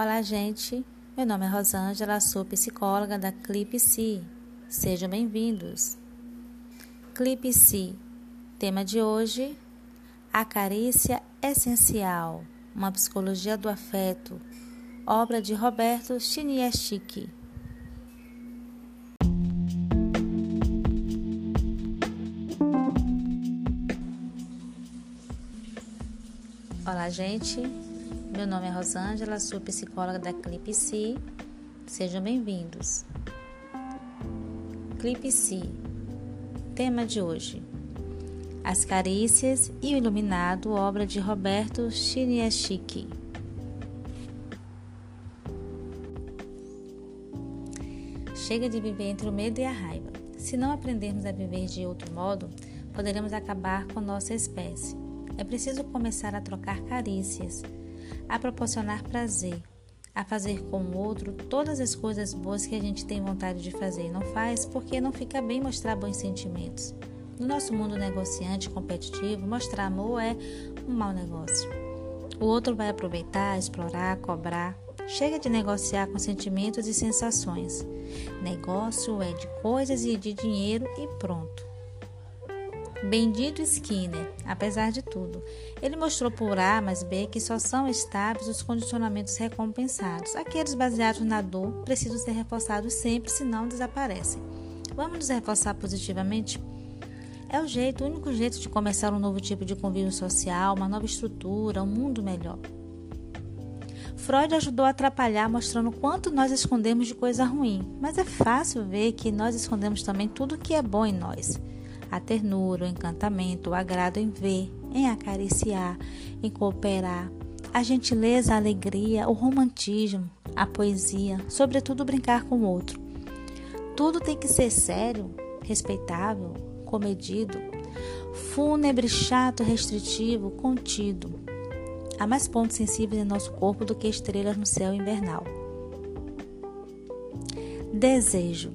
Olá, gente. Meu nome é Rosângela, sou psicóloga da Clipe Si. Sejam bem-vindos. Clipe Si. Tema de hoje: A carícia essencial. Uma psicologia do afeto. Obra de Roberto Chiniechiki. Olá, gente. Meu nome é Rosângela, sou psicóloga da Clipe Si. Sejam bem-vindos. Clipe Si. Tema de hoje: As Carícias e o Iluminado, obra de Roberto Chiniachiki. Chega de viver entre o medo e a raiva. Se não aprendermos a viver de outro modo, poderemos acabar com nossa espécie. É preciso começar a trocar carícias, a proporcionar prazer, a fazer com o outro todas as coisas boas que a gente tem vontade de fazer e não faz porque não fica bem mostrar bons sentimentos. No nosso mundo negociante competitivo, mostrar amor é um mau negócio. O outro vai aproveitar, explorar, cobrar. Chega de negociar com sentimentos e sensações. Negócio é de coisas e de dinheiro e pronto. Bendito Skinner, apesar de tudo. Ele mostrou por A mais B que só são estáveis os condicionamentos recompensados. Aqueles baseados na dor precisam ser reforçados sempre, senão desaparecem. Vamos nos reforçar positivamente? É o jeito, o único jeito de começar um novo tipo de convívio social, uma nova estrutura, um mundo melhor. Freud ajudou a atrapalhar, mostrando quanto nós escondemos de coisa ruim, mas é fácil ver que nós escondemos também tudo que é bom em nós a ternura, o encantamento, o agrado em ver, em acariciar, em cooperar, a gentileza, a alegria, o romantismo, a poesia, sobretudo brincar com o outro. Tudo tem que ser sério, respeitável, comedido, fúnebre, chato, restritivo, contido. Há mais pontos sensíveis em nosso corpo do que estrelas no céu invernal. Desejo.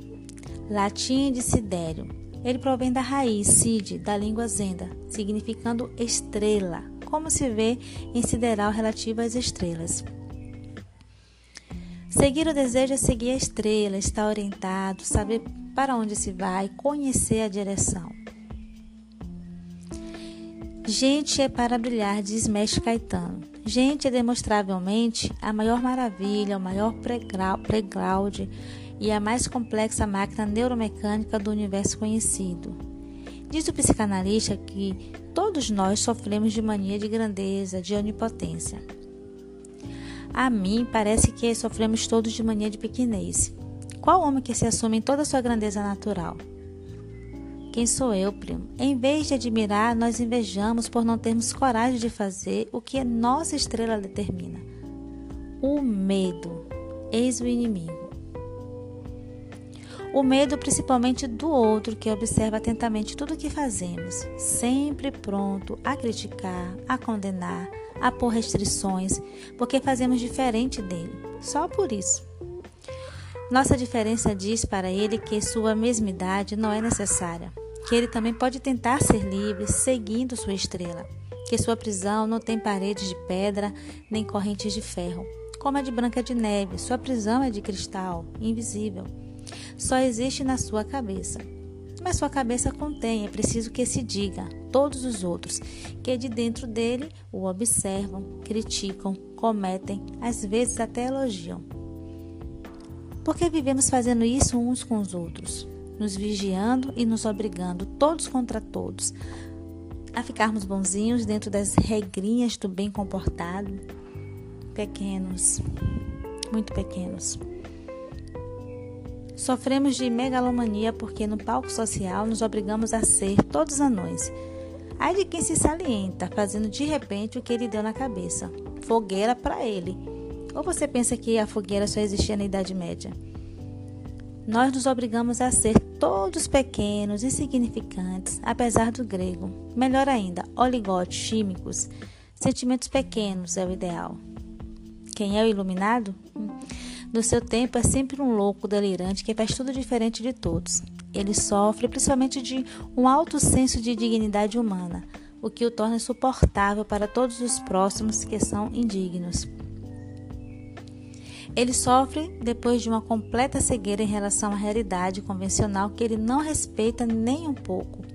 Latim de sidério ele provém da raiz Sid, da língua zenda, significando estrela, como se vê em sideral relativo às estrelas. Seguir o desejo é seguir a estrela, estar orientado, saber para onde se vai, conhecer a direção. Gente é para brilhar, diz Mestre Caetano. Gente é demonstravelmente a maior maravilha, o maior playground e a mais complexa máquina neuromecânica do universo conhecido. Diz o psicanalista que todos nós sofremos de mania de grandeza, de onipotência. A mim parece que sofremos todos de mania de pequenez. Qual homem que se assume em toda a sua grandeza natural? Quem sou eu, primo? Em vez de admirar, nós invejamos por não termos coragem de fazer o que a nossa estrela determina. O medo, eis o inimigo. O medo, principalmente do outro, que observa atentamente tudo o que fazemos, sempre pronto a criticar, a condenar, a pôr restrições, porque fazemos diferente dele, só por isso. Nossa diferença diz para ele que sua mesmidade não é necessária, que ele também pode tentar ser livre seguindo sua estrela, que sua prisão não tem paredes de pedra nem correntes de ferro, como a de Branca de Neve, sua prisão é de cristal, invisível só existe na sua cabeça. Mas sua cabeça contém, é preciso que se diga, todos os outros, que de dentro dele o observam, criticam, cometem, às vezes até elogiam. Por que vivemos fazendo isso uns com os outros? Nos vigiando e nos obrigando, todos contra todos, a ficarmos bonzinhos dentro das regrinhas do bem comportado? Pequenos, muito pequenos. Sofremos de megalomania porque no palco social nos obrigamos a ser todos anões. Ai de quem se salienta, fazendo de repente o que ele deu na cabeça. Fogueira para ele. Ou você pensa que a fogueira só existia na Idade Média? Nós nos obrigamos a ser todos pequenos, insignificantes, apesar do grego. Melhor ainda, oligotes químicos. Sentimentos pequenos é o ideal. Quem é o iluminado? No seu tempo, é sempre um louco delirante que faz tudo diferente de todos. Ele sofre principalmente de um alto senso de dignidade humana, o que o torna insuportável para todos os próximos que são indignos. Ele sofre depois de uma completa cegueira em relação à realidade convencional que ele não respeita nem um pouco.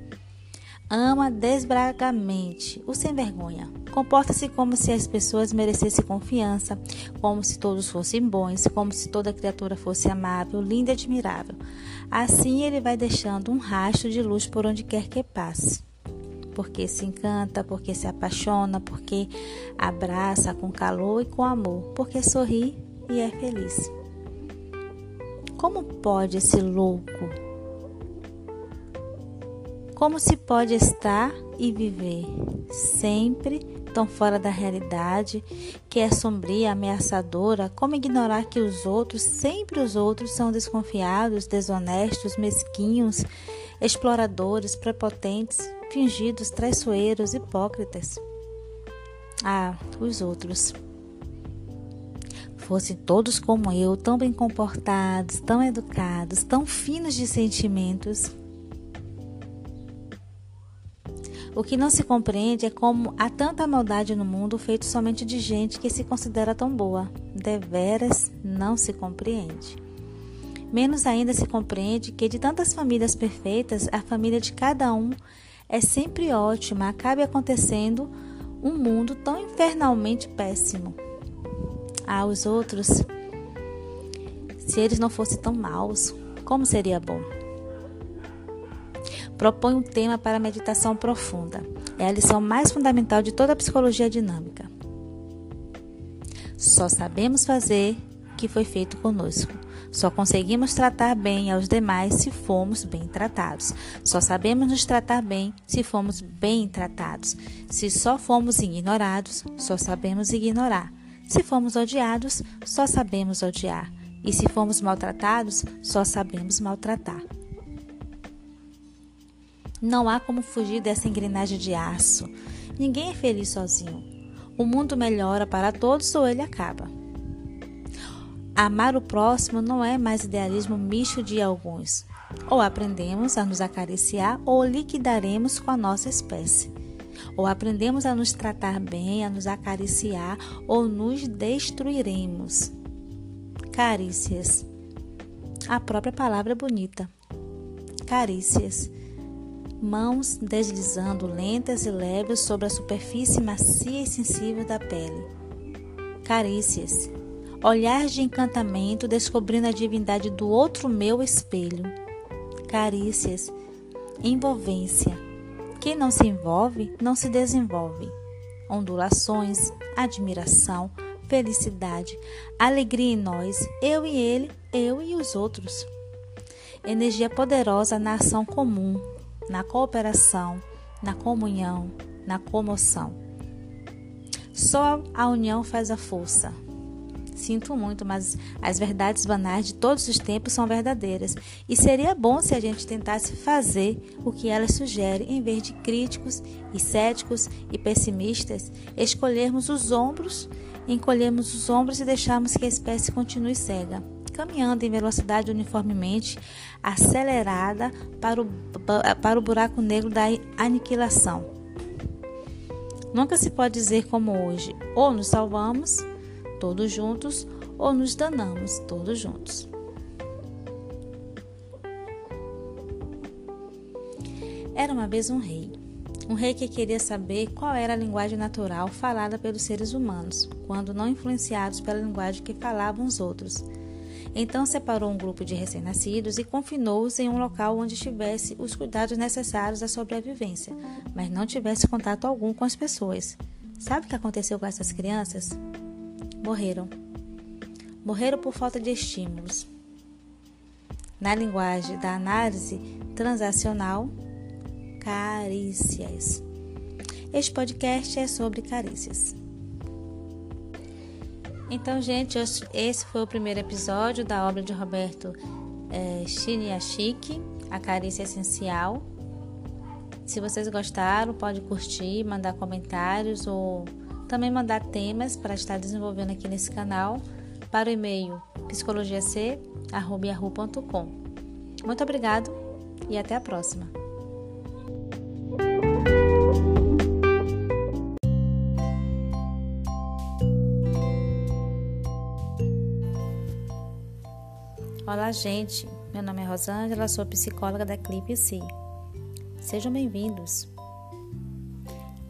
Ama desbragamente o sem vergonha. Comporta-se como se as pessoas merecessem confiança, como se todos fossem bons, como se toda criatura fosse amável, linda e admirável. Assim ele vai deixando um rastro de luz por onde quer que passe. Porque se encanta, porque se apaixona, porque abraça com calor e com amor, porque sorri e é feliz. Como pode esse louco? Como se pode estar e viver sempre tão fora da realidade, que é sombria, ameaçadora? Como ignorar que os outros, sempre os outros, são desconfiados, desonestos, mesquinhos, exploradores, prepotentes, fingidos, traiçoeiros, hipócritas? Ah, os outros fossem todos como eu, tão bem comportados, tão educados, tão finos de sentimentos. O que não se compreende é como há tanta maldade no mundo feito somente de gente que se considera tão boa. Deveras não se compreende. Menos ainda se compreende que de tantas famílias perfeitas, a família de cada um é sempre ótima, acabe acontecendo um mundo tão infernalmente péssimo aos outros, se eles não fossem tão maus, como seria bom? Propõe um tema para meditação profunda. É a lição mais fundamental de toda a psicologia dinâmica. Só sabemos fazer o que foi feito conosco. Só conseguimos tratar bem aos demais se formos bem tratados. Só sabemos nos tratar bem se formos bem tratados. Se só fomos ignorados, só sabemos ignorar. Se fomos odiados, só sabemos odiar. E se fomos maltratados, só sabemos maltratar. Não há como fugir dessa engrenagem de aço. Ninguém é feliz sozinho. O mundo melhora para todos ou ele acaba. Amar o próximo não é mais idealismo misto de alguns. Ou aprendemos a nos acariciar ou liquidaremos com a nossa espécie. Ou aprendemos a nos tratar bem, a nos acariciar, ou nos destruiremos. Carícias. A própria palavra é bonita. Carícias. Mãos deslizando lentas e leves sobre a superfície macia e sensível da pele. Carícias. Olhar de encantamento descobrindo a divindade do outro meu espelho. Carícias. Envolvência quem não se envolve, não se desenvolve. Ondulações, admiração, felicidade, alegria em nós, eu e ele, eu e os outros. Energia poderosa na ação comum, na cooperação, na comunhão, na comoção. Só a união faz a força. Sinto muito, mas as verdades banais de todos os tempos são verdadeiras. E seria bom se a gente tentasse fazer o que elas sugerem, em vez de críticos e céticos e pessimistas, escolhermos os ombros, encolhermos os ombros e deixarmos que a espécie continue cega, caminhando em velocidade uniformemente acelerada para o, para o buraco negro da aniquilação. Nunca se pode dizer como hoje, ou nos salvamos todos juntos, ou nos danamos todos juntos. Era uma vez um rei. Um rei que queria saber qual era a linguagem natural falada pelos seres humanos, quando não influenciados pela linguagem que falavam os outros. Então separou um grupo de recém-nascidos e confinou-os em um local onde tivesse os cuidados necessários à sobrevivência, mas não tivesse contato algum com as pessoas. Sabe o que aconteceu com essas crianças? morreram. Morreram por falta de estímulos. Na linguagem da análise transacional, carícias. Este podcast é sobre carícias. Então, gente, esse foi o primeiro episódio da obra de Roberto é, A Carícia Essencial. Se vocês gostaram, pode curtir, mandar comentários ou também mandar temas para estar desenvolvendo aqui nesse canal para o e-mail psicologiac.com. Muito obrigado e até a próxima. Olá, gente. Meu nome é Rosângela, sou psicóloga da Clipe Si. Sejam bem-vindos.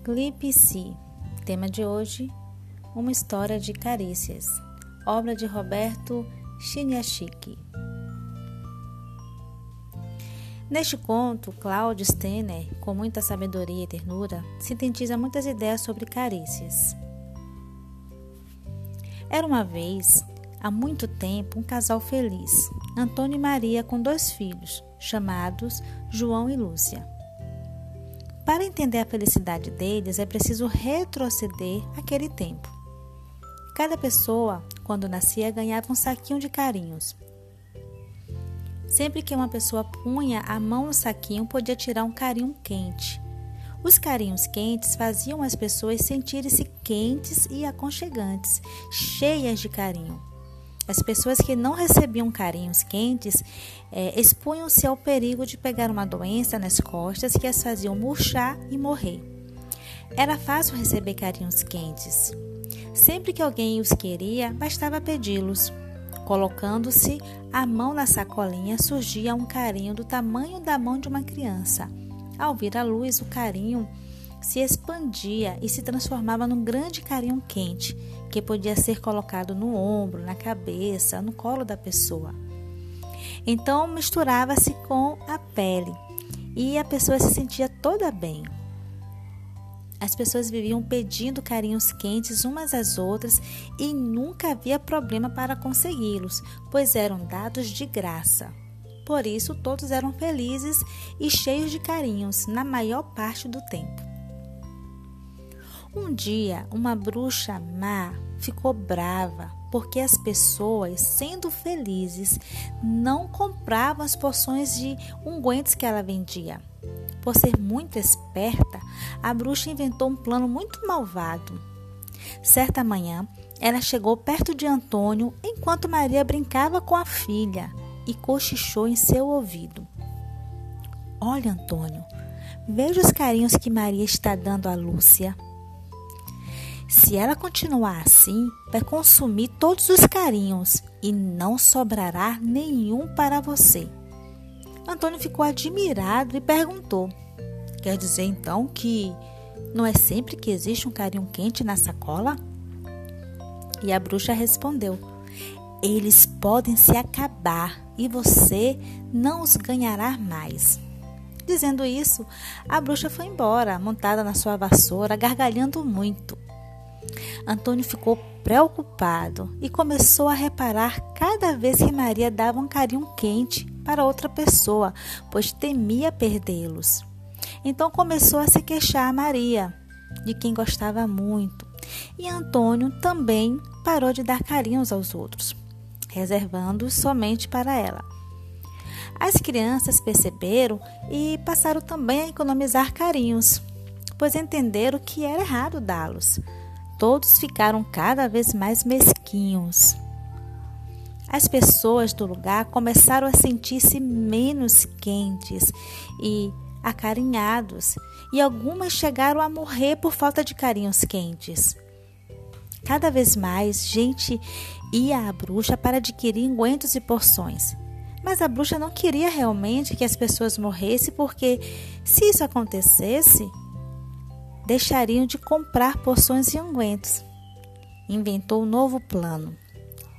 Clipe Si. Tema de hoje: Uma história de carícias. Obra de Roberto Chiniachiki. Neste conto, Claudio Stener, com muita sabedoria e ternura, sintetiza muitas ideias sobre carícias. Era uma vez há muito tempo um casal feliz, Antônio e Maria, com dois filhos, chamados João e Lúcia. Para entender a felicidade deles, é preciso retroceder aquele tempo. Cada pessoa, quando nascia, ganhava um saquinho de carinhos. Sempre que uma pessoa punha a mão no saquinho, podia tirar um carinho quente. Os carinhos quentes faziam as pessoas sentirem-se quentes e aconchegantes, cheias de carinho. As pessoas que não recebiam carinhos quentes é, expunham-se ao perigo de pegar uma doença nas costas que as faziam murchar e morrer. Era fácil receber carinhos quentes. Sempre que alguém os queria, bastava pedi-los. Colocando-se a mão na sacolinha, surgia um carinho do tamanho da mão de uma criança. Ao vir a luz, o carinho se expandia e se transformava num grande carinho quente, que podia ser colocado no ombro, na cabeça, no colo da pessoa. Então misturava-se com a pele e a pessoa se sentia toda bem. As pessoas viviam pedindo carinhos quentes umas às outras e nunca havia problema para consegui-los, pois eram dados de graça. Por isso, todos eram felizes e cheios de carinhos na maior parte do tempo. Um dia, uma bruxa má ficou brava porque as pessoas, sendo felizes, não compravam as porções de ungüentos que ela vendia. Por ser muito esperta, a bruxa inventou um plano muito malvado. Certa manhã, ela chegou perto de Antônio enquanto Maria brincava com a filha e cochichou em seu ouvido: Olha, Antônio, veja os carinhos que Maria está dando a Lúcia. Se ela continuar assim, vai consumir todos os carinhos e não sobrará nenhum para você. Antônio ficou admirado e perguntou: Quer dizer então que não é sempre que existe um carinho quente na sacola? E a bruxa respondeu: Eles podem se acabar e você não os ganhará mais. Dizendo isso, a bruxa foi embora, montada na sua vassoura, gargalhando muito. Antônio ficou preocupado e começou a reparar cada vez que Maria dava um carinho quente para outra pessoa, pois temia perdê-los. Então começou a se queixar a Maria, de quem gostava muito, e Antônio também parou de dar carinhos aos outros, reservando-os somente para ela. As crianças perceberam e passaram também a economizar carinhos, pois entenderam que era errado dá-los todos ficaram cada vez mais mesquinhos. As pessoas do lugar começaram a sentir-se menos quentes e acarinhados, e algumas chegaram a morrer por falta de carinhos quentes. Cada vez mais gente ia à bruxa para adquirir engüentos e porções. Mas a bruxa não queria realmente que as pessoas morressem, porque se isso acontecesse, deixariam de comprar porções e ungüentos. Inventou um novo plano.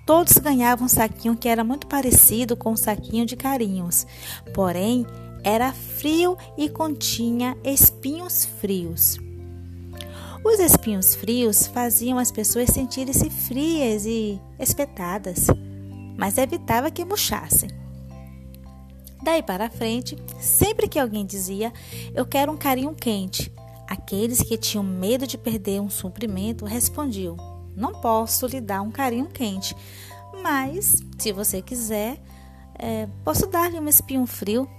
Todos ganhavam um saquinho que era muito parecido com um saquinho de carinhos, porém era frio e continha espinhos frios. Os espinhos frios faziam as pessoas sentirem-se frias e espetadas, mas evitava que murchassem. Daí para frente, sempre que alguém dizia eu quero um carinho quente, Aqueles que tinham medo de perder um suprimento respondiam: Não posso lhe dar um carinho quente, mas se você quiser, é, posso dar-lhe um espinho frio.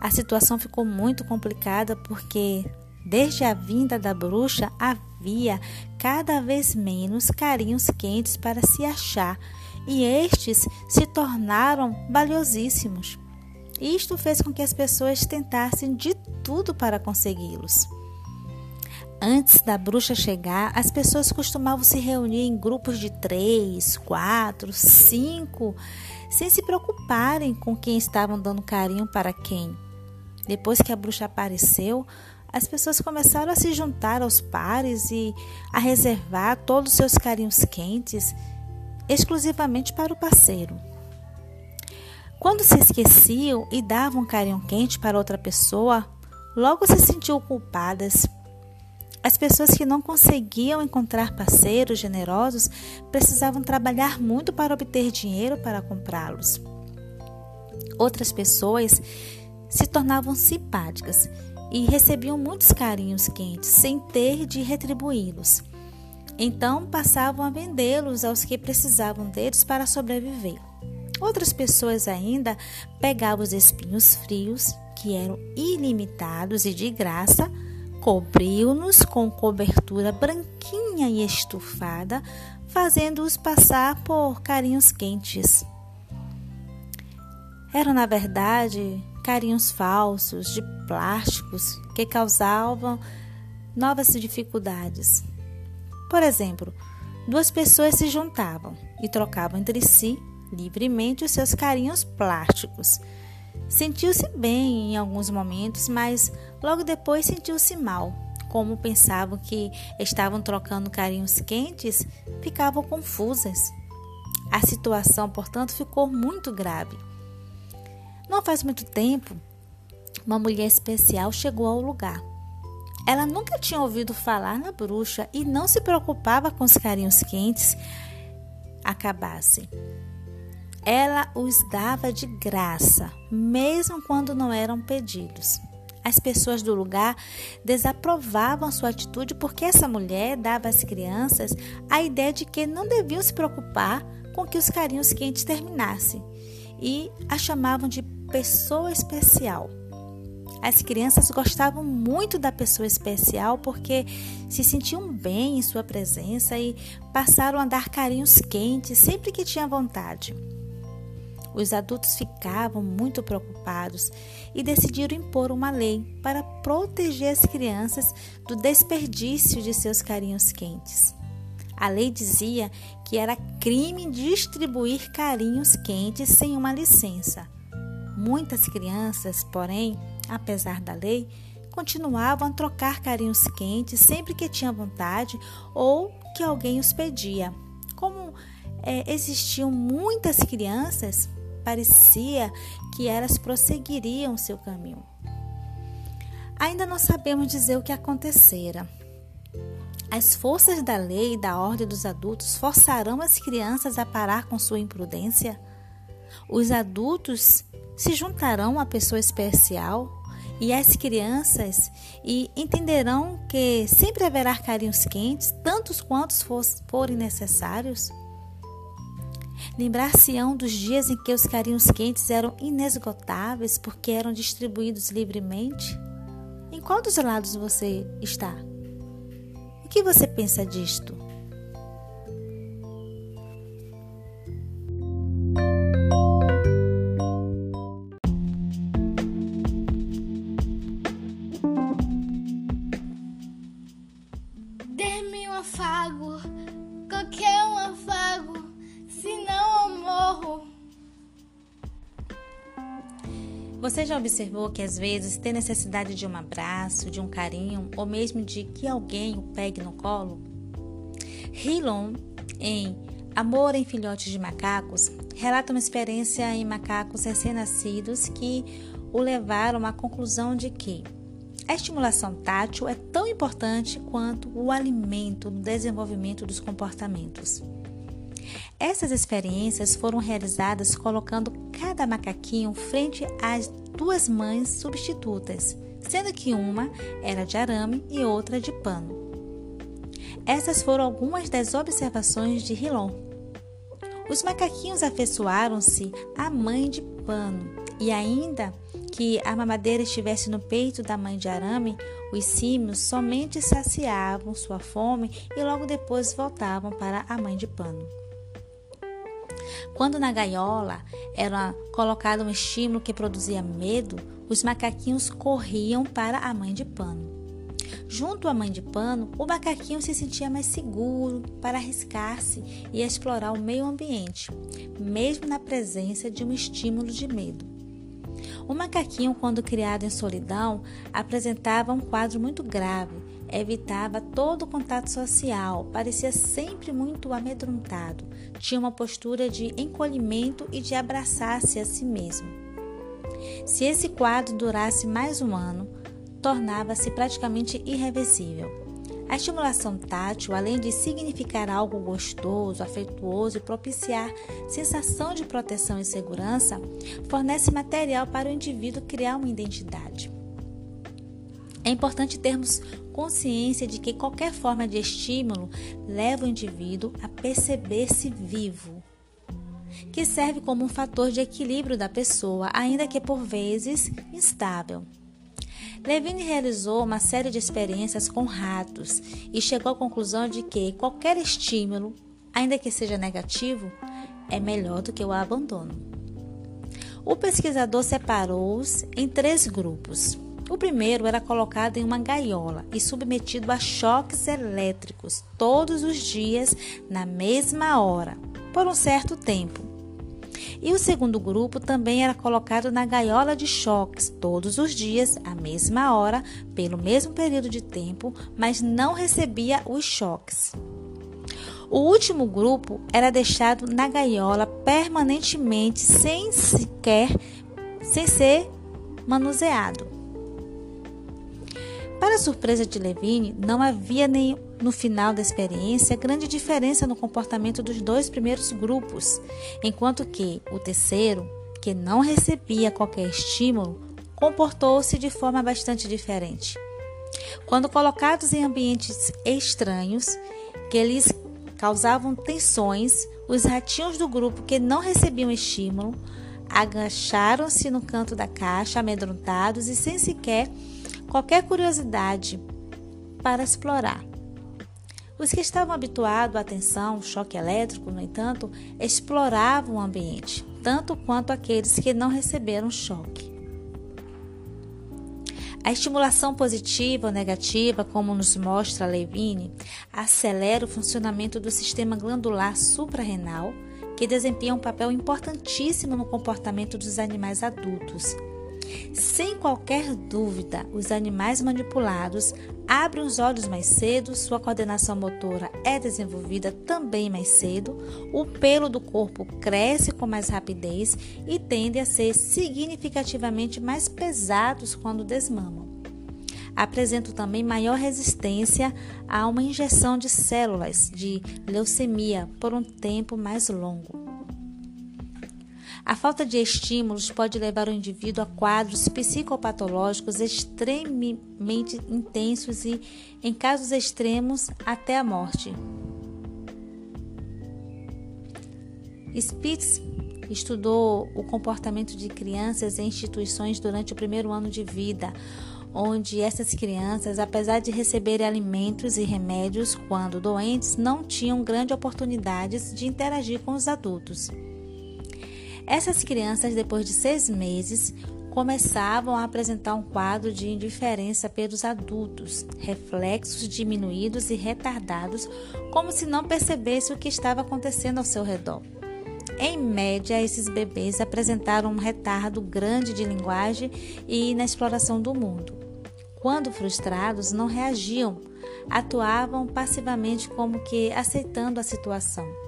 A situação ficou muito complicada porque, desde a vinda da bruxa, havia cada vez menos carinhos quentes para se achar e estes se tornaram valiosíssimos. Isto fez com que as pessoas tentassem de tudo para consegui-los. Antes da bruxa chegar, as pessoas costumavam se reunir em grupos de três, quatro, cinco, sem se preocuparem com quem estavam dando carinho para quem. Depois que a bruxa apareceu, as pessoas começaram a se juntar aos pares e a reservar todos os seus carinhos quentes exclusivamente para o parceiro. Quando se esqueciam e davam um carinho quente para outra pessoa, logo se sentiam culpadas as pessoas que não conseguiam encontrar parceiros generosos precisavam trabalhar muito para obter dinheiro para comprá-los. Outras pessoas se tornavam simpáticas e recebiam muitos carinhos quentes sem ter de retribuí-los. Então passavam a vendê-los aos que precisavam deles para sobreviver. Outras pessoas ainda pegavam os espinhos frios, que eram ilimitados e de graça, Cobriu-nos com cobertura branquinha e estufada, fazendo-os passar por carinhos quentes. Eram, na verdade, carinhos falsos, de plásticos, que causavam novas dificuldades. Por exemplo, duas pessoas se juntavam e trocavam entre si livremente os seus carinhos plásticos. Sentiu-se bem em alguns momentos, mas logo depois sentiu-se mal. Como pensavam que estavam trocando carinhos quentes, ficavam confusas. A situação, portanto, ficou muito grave. Não faz muito tempo, uma mulher especial chegou ao lugar. Ela nunca tinha ouvido falar na bruxa e não se preocupava com os carinhos quentes acabassem. Ela os dava de graça, mesmo quando não eram pedidos. As pessoas do lugar desaprovavam sua atitude porque essa mulher dava às crianças a ideia de que não deviam se preocupar com que os carinhos quentes terminassem e a chamavam de pessoa especial. As crianças gostavam muito da pessoa especial porque se sentiam bem em sua presença e passaram a dar carinhos quentes sempre que tinham vontade. Os adultos ficavam muito preocupados e decidiram impor uma lei para proteger as crianças do desperdício de seus carinhos quentes. A lei dizia que era crime distribuir carinhos quentes sem uma licença. Muitas crianças, porém, apesar da lei, continuavam a trocar carinhos quentes sempre que tinham vontade ou que alguém os pedia. Como é, existiam muitas crianças, parecia que elas prosseguiriam seu caminho. Ainda não sabemos dizer o que acontecera. As forças da lei e da ordem dos adultos forçarão as crianças a parar com sua imprudência? Os adultos se juntarão à pessoa especial e às crianças e entenderão que sempre haverá carinhos quentes, tantos quantos forem necessários? Lembrar-se-ão dos dias em que os carinhos quentes eram inesgotáveis porque eram distribuídos livremente? Em qual dos lados você está? O que você pensa disto? Você já observou que às vezes tem necessidade de um abraço, de um carinho ou mesmo de que alguém o pegue no colo? Hillon, em Amor em Filhotes de Macacos, relata uma experiência em macacos recém-nascidos que o levaram à conclusão de que a estimulação tátil é tão importante quanto o alimento no desenvolvimento dos comportamentos. Essas experiências foram realizadas colocando cada macaquinho frente às duas mães substitutas, sendo que uma era de arame e outra de pano. Essas foram algumas das observações de Hilon. Os macaquinhos afeiçoaram-se à mãe de pano e ainda que a mamadeira estivesse no peito da mãe de arame, os símios somente saciavam sua fome e logo depois voltavam para a mãe de pano. Quando na gaiola era colocado um estímulo que produzia medo, os macaquinhos corriam para a mãe de pano. Junto à mãe de pano, o macaquinho se sentia mais seguro para arriscar-se e explorar o meio ambiente, mesmo na presença de um estímulo de medo. O macaquinho, quando criado em solidão, apresentava um quadro muito grave, evitava todo contato social, parecia sempre muito amedrontado, tinha uma postura de encolhimento e de abraçar-se a si mesmo. Se esse quadro durasse mais um ano, tornava-se praticamente irreversível. A estimulação tátil, além de significar algo gostoso, afetuoso e propiciar sensação de proteção e segurança, fornece material para o indivíduo criar uma identidade. É importante termos consciência de que qualquer forma de estímulo leva o indivíduo a perceber-se vivo, que serve como um fator de equilíbrio da pessoa, ainda que por vezes instável. Levine realizou uma série de experiências com ratos e chegou à conclusão de que qualquer estímulo, ainda que seja negativo, é melhor do que o abandono. O pesquisador separou-os em três grupos. O primeiro era colocado em uma gaiola e submetido a choques elétricos todos os dias na mesma hora, por um certo tempo. E o segundo grupo também era colocado na gaiola de choques todos os dias, à mesma hora, pelo mesmo período de tempo, mas não recebia os choques. O último grupo era deixado na gaiola permanentemente, sem sequer sem ser manuseado. Para surpresa de Levine, não havia nem no final da experiência grande diferença no comportamento dos dois primeiros grupos, enquanto que o terceiro, que não recebia qualquer estímulo, comportou-se de forma bastante diferente. Quando colocados em ambientes estranhos que lhes causavam tensões, os ratinhos do grupo que não recebiam estímulo agacharam-se no canto da caixa, amedrontados e sem sequer qualquer curiosidade para explorar. Os que estavam habituados à tensão, choque elétrico, no entanto, exploravam o ambiente, tanto quanto aqueles que não receberam choque. A estimulação positiva ou negativa, como nos mostra Levine, acelera o funcionamento do sistema glandular suprarrenal, que desempenha um papel importantíssimo no comportamento dos animais adultos sem qualquer dúvida, os animais manipulados abrem os olhos mais cedo, sua coordenação motora é desenvolvida também mais cedo, o pelo do corpo cresce com mais rapidez e tende a ser significativamente mais pesados quando desmamam. Apresentam também maior resistência a uma injeção de células de leucemia por um tempo mais longo. A falta de estímulos pode levar o indivíduo a quadros psicopatológicos extremamente intensos e, em casos extremos, até a morte. Spitz estudou o comportamento de crianças em instituições durante o primeiro ano de vida, onde essas crianças, apesar de receberem alimentos e remédios quando doentes, não tinham grandes oportunidades de interagir com os adultos. Essas crianças, depois de seis meses, começavam a apresentar um quadro de indiferença pelos adultos, reflexos diminuídos e retardados, como se não percebesse o que estava acontecendo ao seu redor. Em média, esses bebês apresentaram um retardo grande de linguagem e na exploração do mundo. Quando frustrados, não reagiam, atuavam passivamente como que aceitando a situação.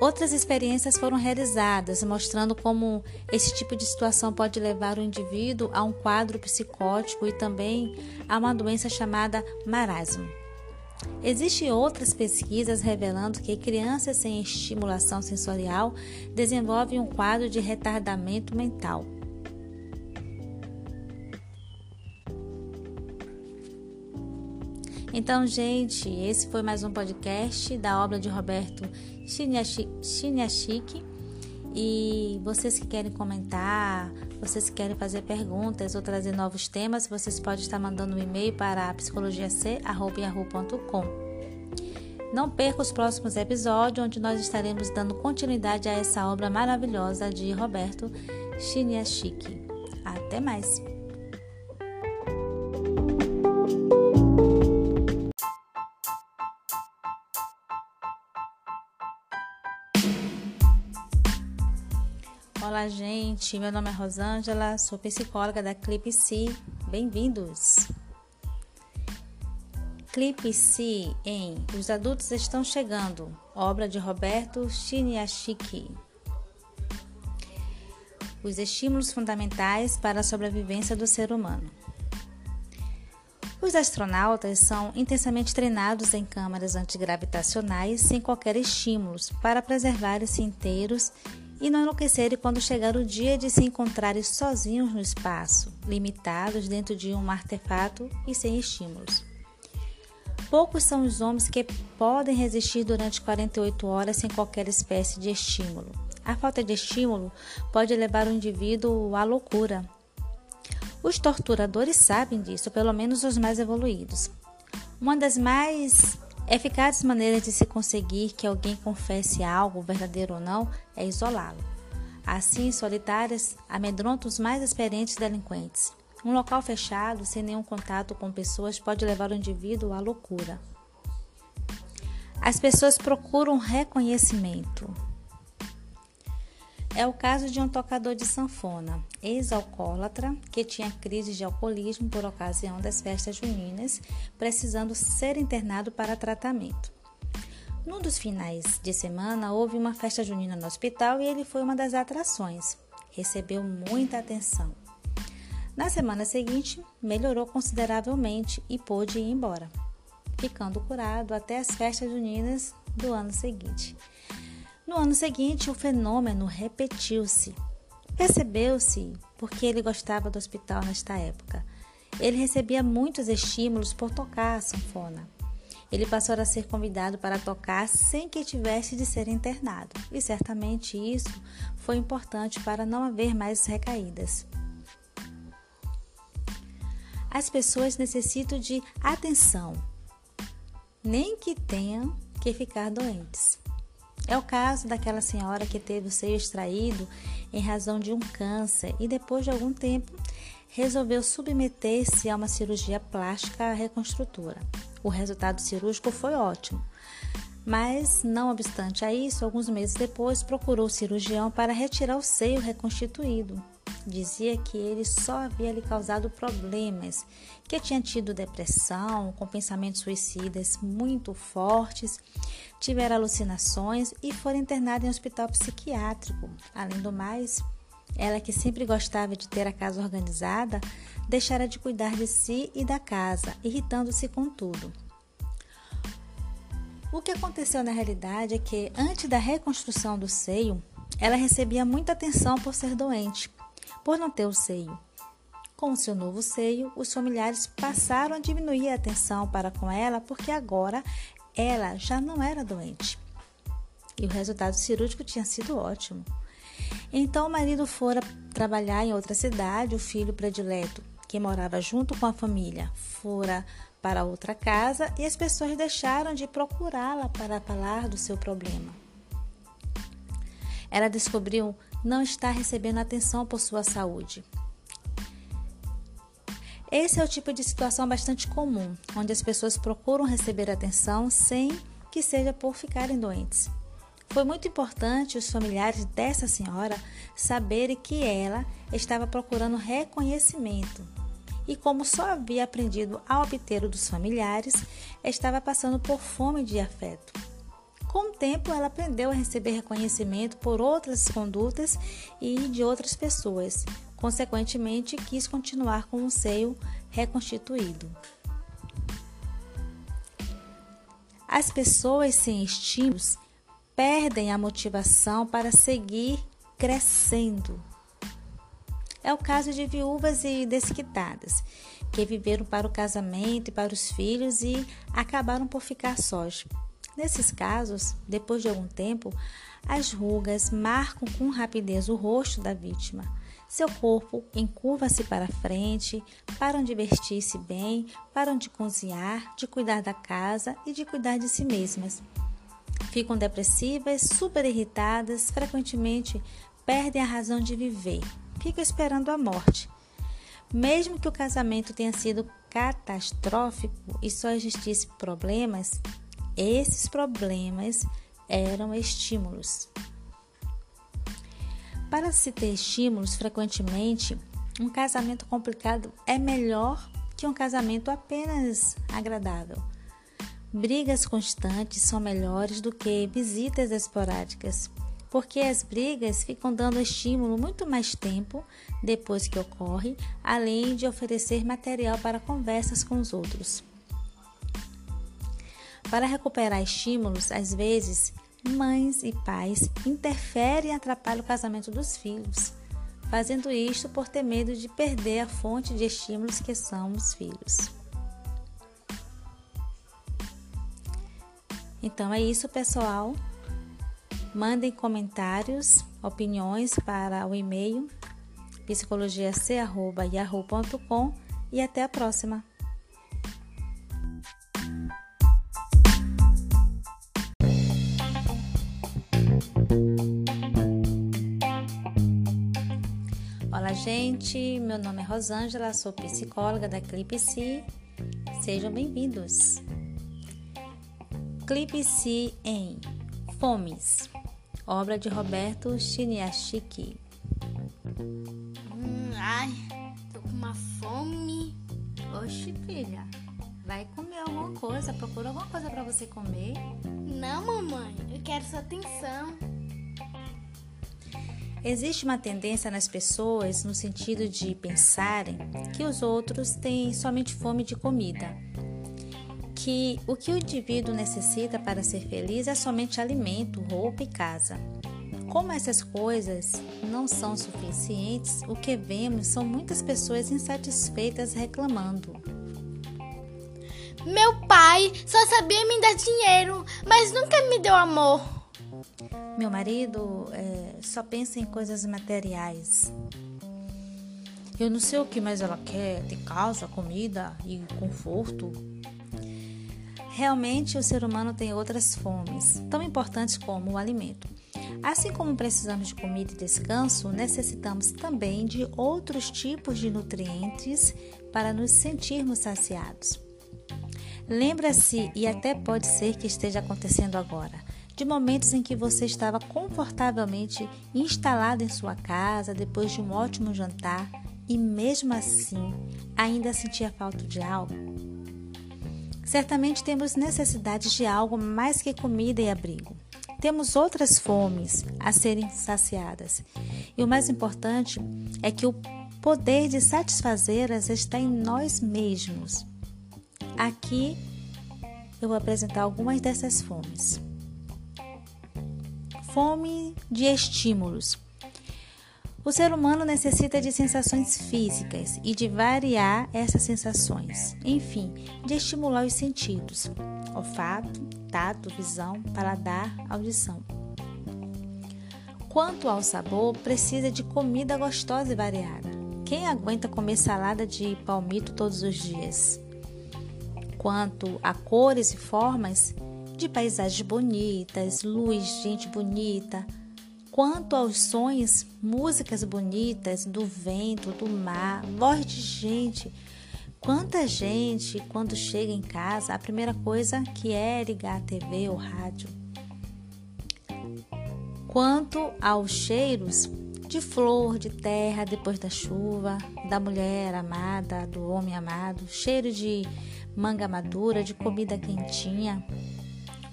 Outras experiências foram realizadas, mostrando como esse tipo de situação pode levar o indivíduo a um quadro psicótico e também a uma doença chamada marasmo. Existem outras pesquisas revelando que crianças sem estimulação sensorial desenvolvem um quadro de retardamento mental. Então, gente, esse foi mais um podcast da obra de Roberto Chiniachik. E vocês que querem comentar, vocês que querem fazer perguntas ou trazer novos temas, vocês podem estar mandando um e-mail para psicologiac.yahoo.com. Não perca os próximos episódios, onde nós estaremos dando continuidade a essa obra maravilhosa de Roberto Chiniachik. Até mais! Olá, gente. Meu nome é Rosângela, sou psicóloga da Clipe C. Bem-vindos. Clipe C em Os Adultos Estão Chegando, obra de Roberto Chiniachiki. Os estímulos fundamentais para a sobrevivência do ser humano. Os astronautas são intensamente treinados em câmaras antigravitacionais sem qualquer estímulos para preservarem-se inteiros e não enlouquecerem quando chegar o dia de se encontrarem sozinhos no espaço, limitados dentro de um artefato e sem estímulos. Poucos são os homens que podem resistir durante 48 horas sem qualquer espécie de estímulo. A falta de estímulo pode levar o indivíduo à loucura. Os torturadores sabem disso, pelo menos os mais evoluídos. Uma das mais Eficazes maneiras de se conseguir que alguém confesse algo, verdadeiro ou não, é isolá-lo. Assim, solitárias, amedrontam os mais experientes delinquentes. Um local fechado, sem nenhum contato com pessoas, pode levar o indivíduo à loucura. As pessoas procuram reconhecimento. É o caso de um tocador de sanfona, ex-alcoólatra, que tinha crise de alcoolismo por ocasião das festas juninas, precisando ser internado para tratamento. Num dos finais de semana, houve uma festa junina no hospital e ele foi uma das atrações. Recebeu muita atenção. Na semana seguinte, melhorou consideravelmente e pôde ir embora, ficando curado até as festas juninas do ano seguinte. No ano seguinte, o fenômeno repetiu-se. Percebeu-se porque ele gostava do hospital nesta época. Ele recebia muitos estímulos por tocar a sanfona. Ele passou a ser convidado para tocar sem que tivesse de ser internado, e certamente isso foi importante para não haver mais recaídas. As pessoas necessitam de atenção, nem que tenham que ficar doentes. É o caso daquela senhora que teve o seio extraído em razão de um câncer e depois de algum tempo resolveu submeter-se a uma cirurgia plástica reconstrutora. O resultado cirúrgico foi ótimo, mas não obstante a isso, alguns meses depois procurou o cirurgião para retirar o seio reconstituído. Dizia que ele só havia lhe causado problemas, que tinha tido depressão, com pensamentos suicidas muito fortes, tivera alucinações e foi internada em um hospital psiquiátrico. Além do mais, ela que sempre gostava de ter a casa organizada, deixara de cuidar de si e da casa, irritando-se com tudo. O que aconteceu na realidade é que, antes da reconstrução do seio, ela recebia muita atenção por ser doente por não ter o seio. Com seu novo seio, os familiares passaram a diminuir a atenção para com ela porque agora ela já não era doente. E o resultado cirúrgico tinha sido ótimo. Então o marido fora trabalhar em outra cidade, o filho predileto, que morava junto com a família, fora para outra casa e as pessoas deixaram de procurá-la para falar do seu problema. Ela descobriu não está recebendo atenção por sua saúde. Esse é o tipo de situação bastante comum, onde as pessoas procuram receber atenção sem que seja por ficarem doentes. Foi muito importante os familiares dessa senhora saberem que ela estava procurando reconhecimento e, como só havia aprendido a obter dos familiares, estava passando por fome de afeto. Com o tempo, ela aprendeu a receber reconhecimento por outras condutas e de outras pessoas. Consequentemente, quis continuar com o seio reconstituído. As pessoas sem estímulos perdem a motivação para seguir crescendo. É o caso de viúvas e desquitadas, que viveram para o casamento e para os filhos e acabaram por ficar sós. Nesses casos, depois de algum tempo, as rugas marcam com rapidez o rosto da vítima. Seu corpo encurva-se para frente, param de vestir-se bem, param de cozinhar, de cuidar da casa e de cuidar de si mesmas. Ficam depressivas, super irritadas, frequentemente perdem a razão de viver, ficam esperando a morte. Mesmo que o casamento tenha sido catastrófico e só existisse problemas, esses problemas eram estímulos. Para se ter estímulos frequentemente, um casamento complicado é melhor que um casamento apenas agradável. Brigas constantes são melhores do que visitas esporádicas, porque as brigas ficam dando estímulo muito mais tempo depois que ocorre, além de oferecer material para conversas com os outros. Para recuperar estímulos, às vezes, mães e pais interferem e atrapalham o casamento dos filhos, fazendo isto por ter medo de perder a fonte de estímulos que são os filhos. Então é isso, pessoal. Mandem comentários, opiniões para o e-mail psicologiac.yahoo.com e até a próxima. Olá, gente. Meu nome é Rosângela, sou psicóloga da Clipse. Sejam bem-vindos. Clipse em Fomes obra de Roberto Chiniachiki. Hum, ai, tô com uma fome. Oxe, filha, vai comer alguma coisa, procura alguma coisa para você comer. Não, mamãe, eu quero sua atenção. Existe uma tendência nas pessoas no sentido de pensarem que os outros têm somente fome de comida que o que o indivíduo necessita para ser feliz é somente alimento, roupa e casa. Como essas coisas não são suficientes, o que vemos são muitas pessoas insatisfeitas reclamando. Meu pai só sabia me dar dinheiro, mas nunca me deu amor. Meu marido é, só pensa em coisas materiais. Eu não sei o que mais ela quer: ter casa, comida e conforto. Realmente, o ser humano tem outras fomes, tão importantes como o alimento. Assim como precisamos de comida e descanso, necessitamos também de outros tipos de nutrientes para nos sentirmos saciados. Lembra-se, e até pode ser que esteja acontecendo agora, de momentos em que você estava confortavelmente instalado em sua casa depois de um ótimo jantar e, mesmo assim, ainda sentia falta de algo? Certamente temos necessidades de algo mais que comida e abrigo. Temos outras fomes a serem saciadas. E o mais importante é que o poder de satisfazê-las está em nós mesmos. Aqui eu vou apresentar algumas dessas fomes. Fome de estímulos. O ser humano necessita de sensações físicas e de variar essas sensações, enfim, de estimular os sentidos: olfato, tato, visão, paladar, audição. Quanto ao sabor, precisa de comida gostosa e variada. Quem aguenta comer salada de palmito todos os dias? Quanto a cores e formas, de paisagens bonitas, luz, gente bonita, Quanto aos sonhos, músicas bonitas do vento, do mar, voz de gente. Quanta gente, quando chega em casa, a primeira coisa que é ligar a TV ou rádio. Quanto aos cheiros de flor, de terra depois da chuva, da mulher amada, do homem amado, cheiro de manga madura, de comida quentinha.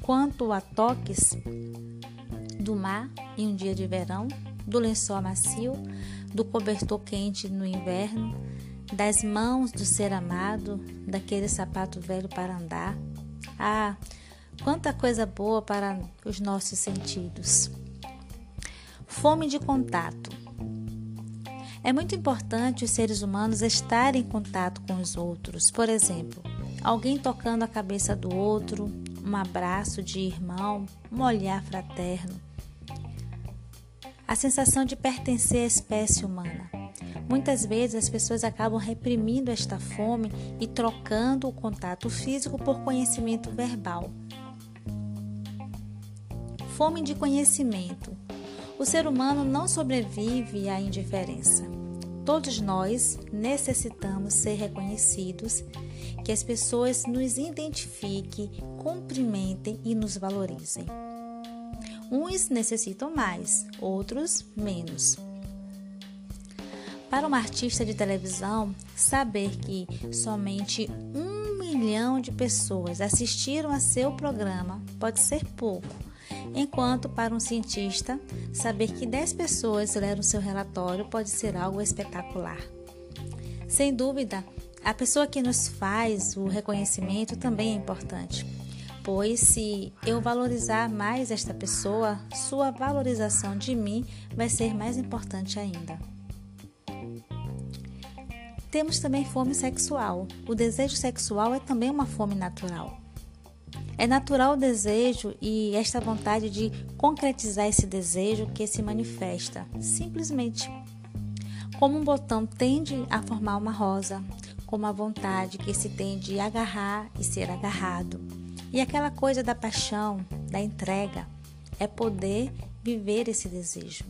Quanto a toques do mar em um dia de verão, do lençol macio, do cobertor quente no inverno, das mãos do ser amado, daquele sapato velho para andar. Ah, quanta coisa boa para os nossos sentidos. Fome de contato. É muito importante os seres humanos estarem em contato com os outros. Por exemplo, alguém tocando a cabeça do outro, um abraço de irmão, um olhar fraterno a sensação de pertencer à espécie humana. Muitas vezes as pessoas acabam reprimindo esta fome e trocando o contato físico por conhecimento verbal. Fome de conhecimento. O ser humano não sobrevive à indiferença. Todos nós necessitamos ser reconhecidos, que as pessoas nos identifiquem, cumprimentem e nos valorizem. Uns necessitam mais, outros menos. Para uma artista de televisão, saber que somente um milhão de pessoas assistiram a seu programa pode ser pouco, enquanto para um cientista, saber que 10 pessoas leram seu relatório pode ser algo espetacular. Sem dúvida, a pessoa que nos faz o reconhecimento também é importante, pois se eu valorizar mais esta pessoa, sua valorização de mim vai ser mais importante ainda. Temos também fome sexual. O desejo sexual é também uma fome natural. É natural o desejo e esta vontade de concretizar esse desejo que se manifesta, simplesmente. Como um botão tende a formar uma rosa, como a vontade que se tem de agarrar e ser agarrado. E aquela coisa da paixão, da entrega, é poder viver esse desejo.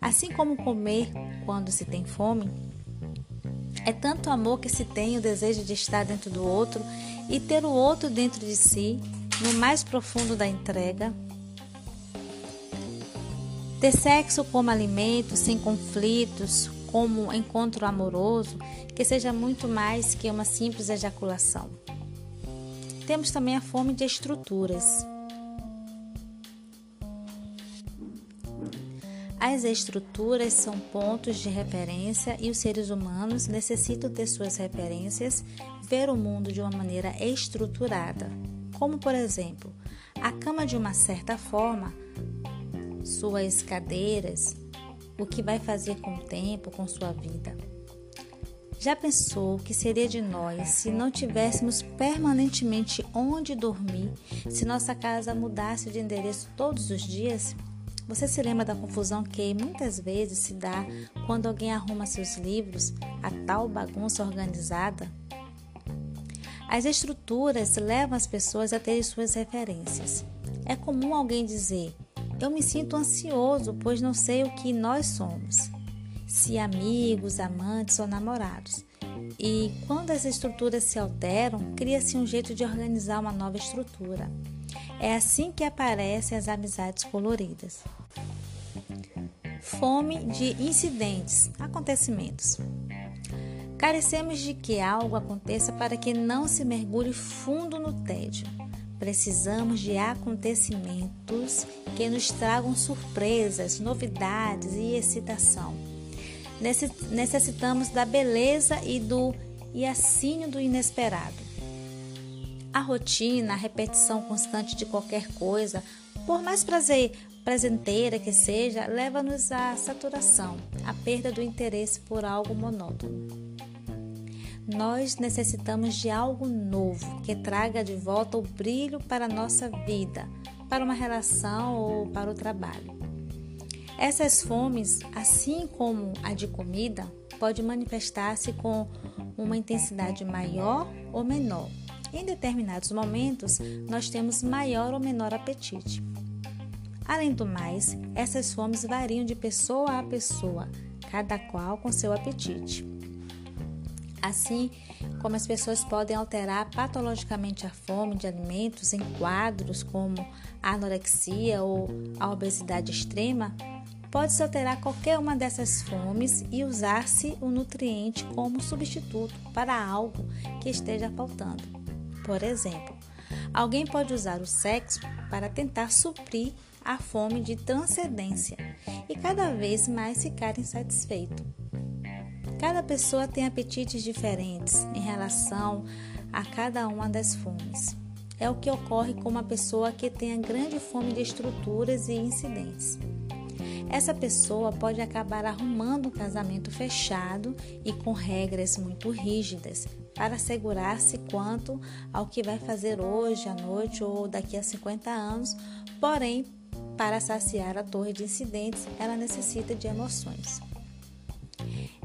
Assim como comer quando se tem fome, é tanto amor que se tem o desejo de estar dentro do outro e ter o outro dentro de si, no mais profundo da entrega. Ter sexo como alimento, sem conflitos, como encontro amoroso, que seja muito mais que uma simples ejaculação. Temos também a fome de estruturas. As estruturas são pontos de referência e os seres humanos necessitam ter suas referências, ver o mundo de uma maneira estruturada, como por exemplo, a cama de uma certa forma, suas cadeiras, o que vai fazer com o tempo, com sua vida. Já pensou o que seria de nós se não tivéssemos permanentemente onde dormir, se nossa casa mudasse de endereço todos os dias? Você se lembra da confusão que muitas vezes se dá quando alguém arruma seus livros, a tal bagunça organizada? As estruturas levam as pessoas a terem suas referências. É comum alguém dizer: Eu me sinto ansioso, pois não sei o que nós somos, se amigos, amantes ou namorados. E quando as estruturas se alteram, cria-se um jeito de organizar uma nova estrutura. É assim que aparecem as amizades coloridas. Fome de incidentes, acontecimentos. Carecemos de que algo aconteça para que não se mergulhe fundo no tédio. Precisamos de acontecimentos que nos tragam surpresas, novidades e excitação. Necessitamos da beleza e do iacínio do inesperado. A rotina, a repetição constante de qualquer coisa, por mais prazer, prazenteira que seja, leva-nos à saturação, à perda do interesse por algo monótono. Nós necessitamos de algo novo que traga de volta o brilho para a nossa vida, para uma relação ou para o trabalho. Essas fomes, assim como a de comida, pode manifestar-se com uma intensidade maior ou menor em determinados momentos, nós temos maior ou menor apetite. Além do mais, essas fomes variam de pessoa a pessoa, cada qual com seu apetite. Assim como as pessoas podem alterar patologicamente a fome de alimentos em quadros como a anorexia ou a obesidade extrema, pode-se alterar qualquer uma dessas fomes e usar-se o nutriente como substituto para algo que esteja faltando. Por exemplo, alguém pode usar o sexo para tentar suprir a fome de transcendência e cada vez mais ficar insatisfeito. Cada pessoa tem apetites diferentes em relação a cada uma das fomes. É o que ocorre com uma pessoa que tenha grande fome de estruturas e incidentes. Essa pessoa pode acabar arrumando um casamento fechado e com regras muito rígidas para assegurar-se quanto ao que vai fazer hoje, à noite ou daqui a 50 anos, porém, para saciar a torre de incidentes, ela necessita de emoções.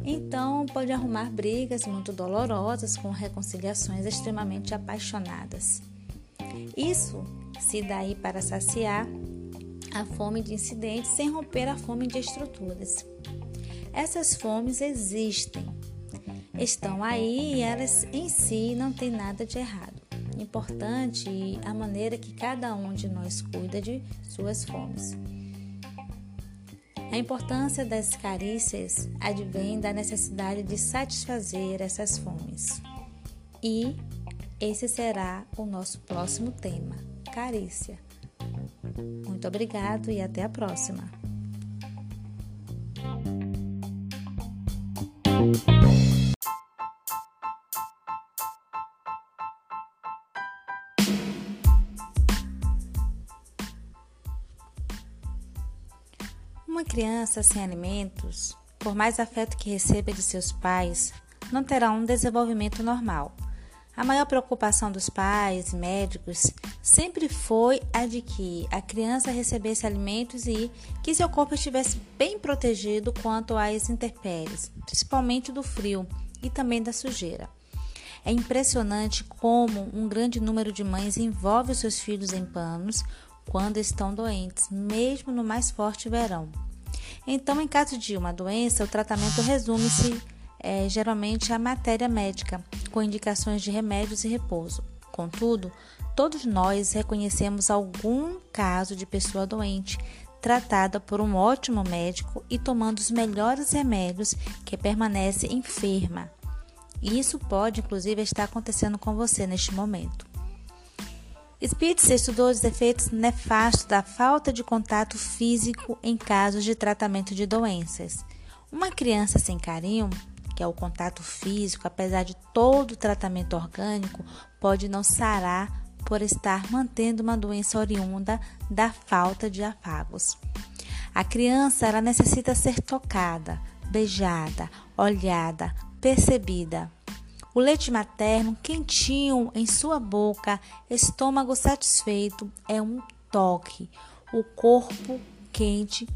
Então, pode arrumar brigas muito dolorosas com reconciliações extremamente apaixonadas. Isso se dá aí para saciar a fome de incidentes sem romper a fome de estruturas. Essas fomes existem, estão aí e elas em si não têm nada de errado. importante a maneira que cada um de nós cuida de suas fomes. A importância das carícias advém da necessidade de satisfazer essas fomes. E esse será o nosso próximo tema: carícia. Muito obrigado e até a próxima. Uma criança sem alimentos, por mais afeto que receba de seus pais, não terá um desenvolvimento normal. A maior preocupação dos pais médicos sempre foi a de que a criança recebesse alimentos e que seu corpo estivesse bem protegido quanto às intempéries, principalmente do frio e também da sujeira. É impressionante como um grande número de mães envolve os seus filhos em panos quando estão doentes, mesmo no mais forte verão. Então, em caso de uma doença, o tratamento resume-se é, geralmente à matéria médica, com indicações de remédios e repouso. Contudo, todos nós reconhecemos algum caso de pessoa doente tratada por um ótimo médico e tomando os melhores remédios que permanece enferma. Isso pode, inclusive, estar acontecendo com você neste momento. Spitz estudou os efeitos nefastos da falta de contato físico em casos de tratamento de doenças. Uma criança sem carinho, que é o contato físico, apesar de todo o tratamento orgânico, pode não sarar por estar mantendo uma doença oriunda da falta de afagos. A criança ela necessita ser tocada, beijada, olhada, percebida. O leite materno quentinho em sua boca, estômago satisfeito, é um toque. O corpo quente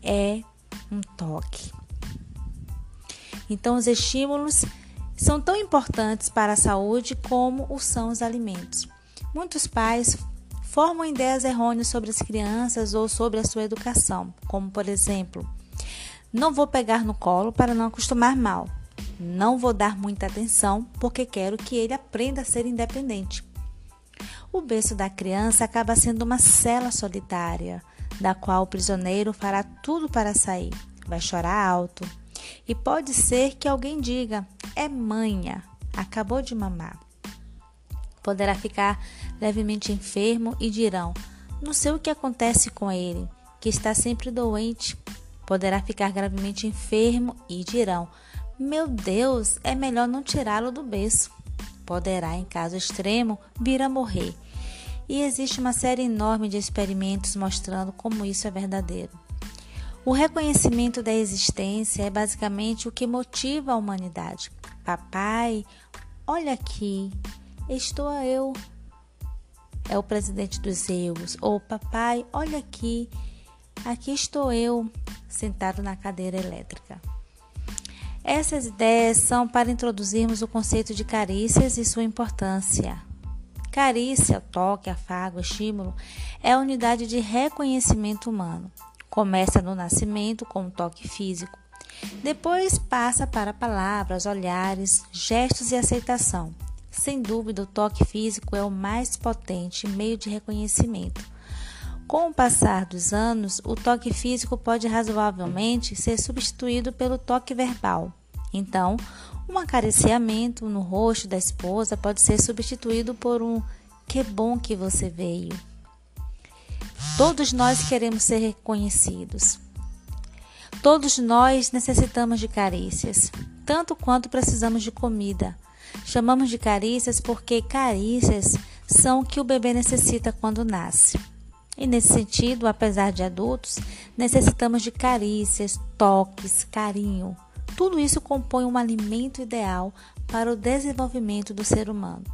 é um toque. Então, os estímulos são tão importantes para a saúde como o são os alimentos. Muitos pais formam ideias errôneas sobre as crianças ou sobre a sua educação, como por exemplo, não vou pegar no colo para não acostumar mal. Não vou dar muita atenção porque quero que ele aprenda a ser independente. O berço da criança acaba sendo uma cela solitária, da qual o prisioneiro fará tudo para sair. Vai chorar alto. E pode ser que alguém diga: é manha, acabou de mamar. Poderá ficar levemente enfermo e dirão: não sei o que acontece com ele, que está sempre doente. Poderá ficar gravemente enfermo e dirão: meu Deus, é melhor não tirá-lo do berço. Poderá, em caso extremo, vir a morrer. E existe uma série enorme de experimentos mostrando como isso é verdadeiro. O reconhecimento da existência é basicamente o que motiva a humanidade. Papai, olha aqui, estou eu. É o presidente dos erros. Ou papai, olha aqui, aqui estou eu, sentado na cadeira elétrica. Essas ideias são para introduzirmos o conceito de carícias e sua importância. Carícia, toque, afago, estímulo, é a unidade de reconhecimento humano. Começa no nascimento com o toque físico, depois passa para palavras, olhares, gestos e aceitação. Sem dúvida, o toque físico é o mais potente meio de reconhecimento. Com o passar dos anos, o toque físico pode razoavelmente ser substituído pelo toque verbal. Então, um acariciamento no rosto da esposa pode ser substituído por um que bom que você veio. Todos nós queremos ser reconhecidos. Todos nós necessitamos de carícias, tanto quanto precisamos de comida. Chamamos de carícias porque carícias são o que o bebê necessita quando nasce. E nesse sentido, apesar de adultos, necessitamos de carícias, toques, carinho. Tudo isso compõe um alimento ideal para o desenvolvimento do ser humano.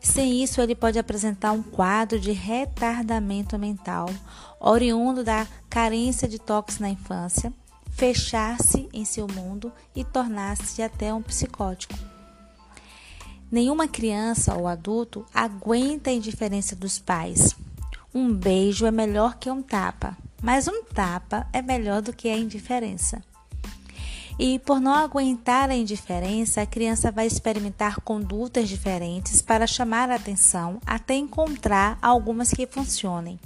Sem isso, ele pode apresentar um quadro de retardamento mental, oriundo da carência de toques na infância, fechar-se em seu mundo e tornar-se até um psicótico. Nenhuma criança ou adulto aguenta a indiferença dos pais, um beijo é melhor que um tapa, mas um tapa é melhor do que a indiferença. E por não aguentar a indiferença, a criança vai experimentar condutas diferentes para chamar a atenção até encontrar algumas que funcionem.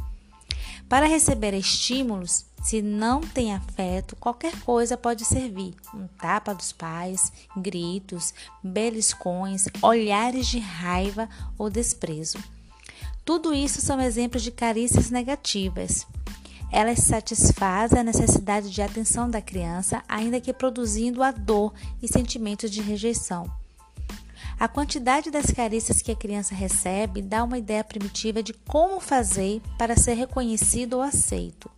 Para receber estímulos, se não tem afeto, qualquer coisa pode servir: um tapa dos pais, gritos, beliscões, olhares de raiva ou desprezo. Tudo isso são exemplos de carícias negativas. Elas satisfazem a necessidade de atenção da criança, ainda que produzindo a dor e sentimentos de rejeição. A quantidade das carícias que a criança recebe dá uma ideia primitiva de como fazer para ser reconhecido ou aceito.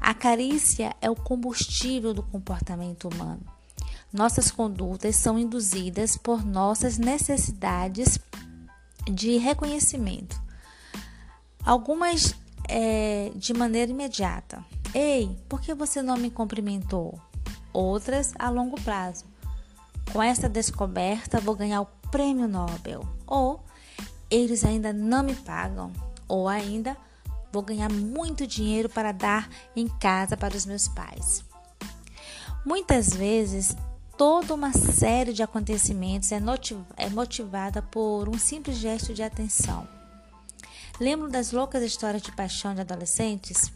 A carícia é o combustível do comportamento humano. Nossas condutas são induzidas por nossas necessidades de reconhecimento. Algumas é, de maneira imediata. Ei, por que você não me cumprimentou? Outras a longo prazo. Com esta descoberta, vou ganhar o prêmio Nobel. Ou eles ainda não me pagam. Ou ainda vou ganhar muito dinheiro para dar em casa para os meus pais. Muitas vezes, toda uma série de acontecimentos é, é motivada por um simples gesto de atenção Lembro das loucas histórias de paixão de adolescentes?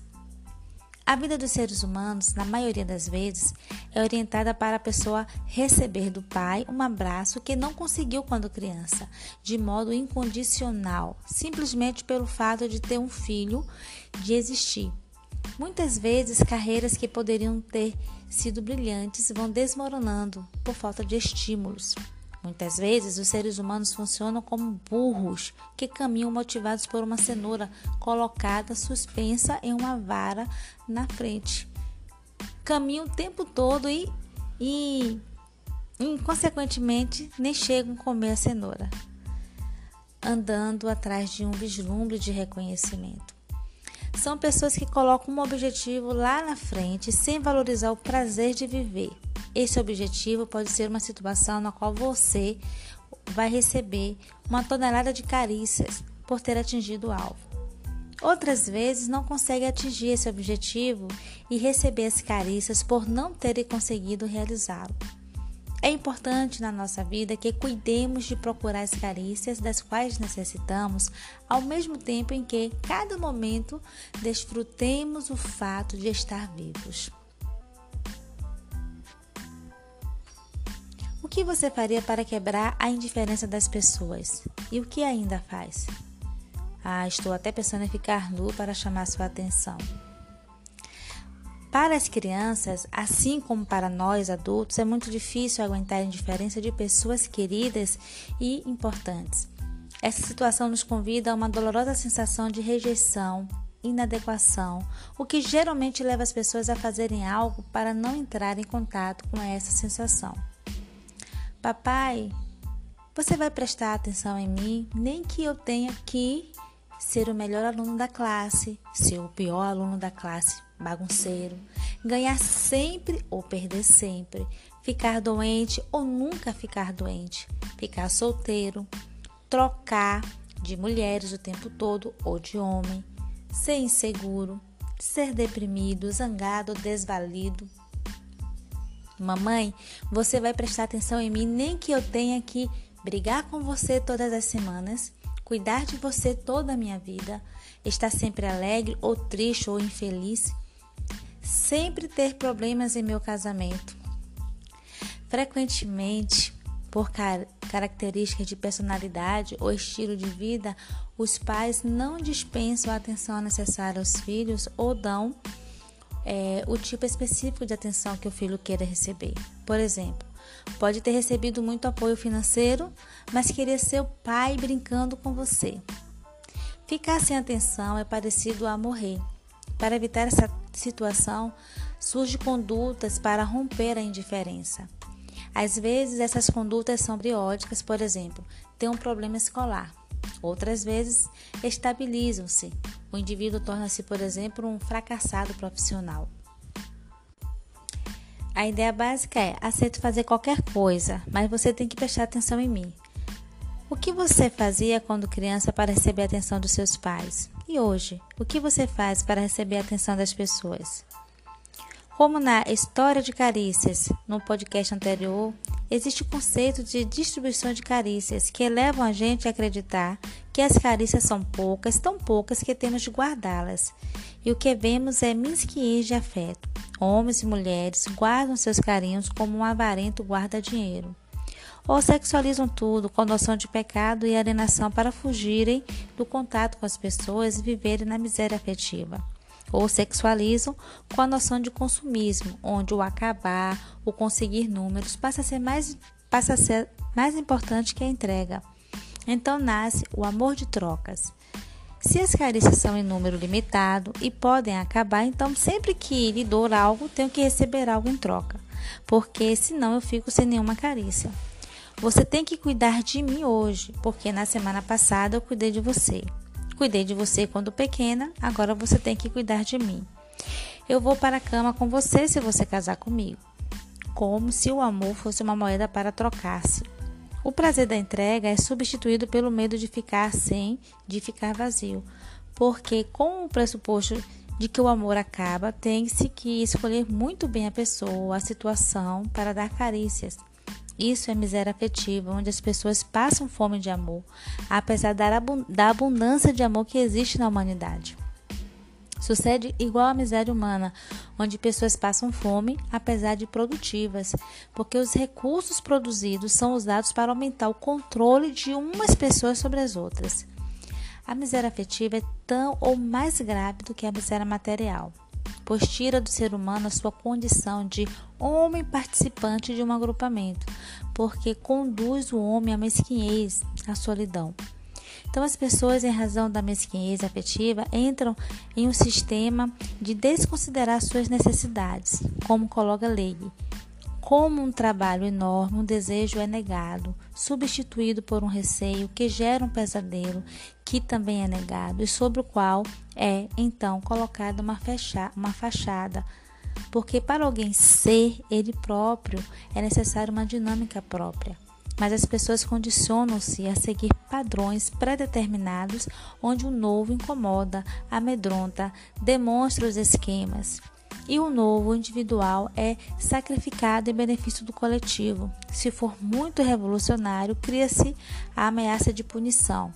A vida dos seres humanos, na maioria das vezes, é orientada para a pessoa receber do pai um abraço que não conseguiu quando criança, de modo incondicional, simplesmente pelo fato de ter um filho, de existir. Muitas vezes, carreiras que poderiam ter sido brilhantes vão desmoronando por falta de estímulos. Muitas vezes, os seres humanos funcionam como burros que caminham motivados por uma cenoura colocada suspensa em uma vara na frente. Caminham o tempo todo e, e, e consequentemente, nem chegam a comer a cenoura, andando atrás de um vislumbre de reconhecimento. São pessoas que colocam um objetivo lá na frente sem valorizar o prazer de viver. Esse objetivo pode ser uma situação na qual você vai receber uma tonelada de carícias por ter atingido o alvo. Outras vezes não consegue atingir esse objetivo e receber as carícias por não ter conseguido realizá-lo. É importante na nossa vida que cuidemos de procurar as carícias das quais necessitamos, ao mesmo tempo em que, cada momento, desfrutemos o fato de estar vivos. O que você faria para quebrar a indiferença das pessoas? E o que ainda faz? Ah, estou até pensando em ficar nu para chamar sua atenção. Para as crianças, assim como para nós adultos, é muito difícil aguentar a indiferença de pessoas queridas e importantes. Essa situação nos convida a uma dolorosa sensação de rejeição, inadequação, o que geralmente leva as pessoas a fazerem algo para não entrar em contato com essa sensação. Papai, você vai prestar atenção em mim, nem que eu tenha que ser o melhor aluno da classe, ser o pior aluno da classe, bagunceiro, ganhar sempre ou perder sempre, ficar doente ou nunca ficar doente, ficar solteiro, trocar de mulheres o tempo todo ou de homem, ser inseguro, ser deprimido, zangado desvalido, Mamãe, você vai prestar atenção em mim, nem que eu tenha que brigar com você todas as semanas, cuidar de você toda a minha vida, estar sempre alegre ou triste ou infeliz, sempre ter problemas em meu casamento. Frequentemente, por car características de personalidade ou estilo de vida, os pais não dispensam a atenção necessária aos filhos ou dão é, o tipo específico de atenção que o filho queira receber. Por exemplo, pode ter recebido muito apoio financeiro, mas querer ser o pai brincando com você. Ficar sem atenção é parecido a morrer. Para evitar essa situação, surgem condutas para romper a indiferença. Às vezes, essas condutas são periódicas, por exemplo, ter um problema escolar. Outras vezes, estabilizam-se. O indivíduo torna-se, por exemplo, um fracassado profissional. A ideia básica é: aceito fazer qualquer coisa, mas você tem que prestar atenção em mim. O que você fazia quando criança para receber a atenção dos seus pais? E hoje, o que você faz para receber a atenção das pessoas? Como na História de Carícias, no podcast anterior, existe o conceito de distribuição de carícias que levam a gente a acreditar que as carícias são poucas, tão poucas que temos de guardá-las. E o que vemos é mesquinhez de afeto. Homens e mulheres guardam seus carinhos como um avarento guarda dinheiro. Ou sexualizam tudo com noção de pecado e alienação para fugirem do contato com as pessoas e viverem na miséria afetiva ou sexualizam com a noção de consumismo, onde o acabar, o conseguir números passa a ser mais, passa a ser mais importante que a entrega. Então nasce o amor de trocas. Se as carícias são em número limitado e podem acabar, então sempre que lhe dou algo, tenho que receber algo em troca, porque senão eu fico sem nenhuma carícia. Você tem que cuidar de mim hoje, porque na semana passada eu cuidei de você. Cuidei de você quando pequena, agora você tem que cuidar de mim. Eu vou para a cama com você se você casar comigo. Como se o amor fosse uma moeda para trocar-se. O prazer da entrega é substituído pelo medo de ficar sem, de ficar vazio. Porque, com o pressuposto de que o amor acaba, tem-se que escolher muito bem a pessoa, a situação para dar carícias. Isso é miséria afetiva, onde as pessoas passam fome de amor, apesar da abundância de amor que existe na humanidade. Sucede igual à miséria humana, onde pessoas passam fome, apesar de produtivas, porque os recursos produzidos são usados para aumentar o controle de umas pessoas sobre as outras. A miséria afetiva é tão ou mais grave do que a miséria material pois tira do ser humano a sua condição de homem participante de um agrupamento, porque conduz o homem à mesquinhez, à solidão. Então, as pessoas, em razão da mesquinhez afetiva, entram em um sistema de desconsiderar suas necessidades, como coloca Leigh. Como um trabalho enorme, um desejo é negado, substituído por um receio que gera um pesadelo, que também é negado e sobre o qual é então colocada uma, uma fachada. Porque para alguém ser ele próprio é necessário uma dinâmica própria. Mas as pessoas condicionam-se a seguir padrões pré-determinados onde o novo incomoda, amedronta, demonstra os esquemas e o novo individual é sacrificado em benefício do coletivo. Se for muito revolucionário, cria-se a ameaça de punição.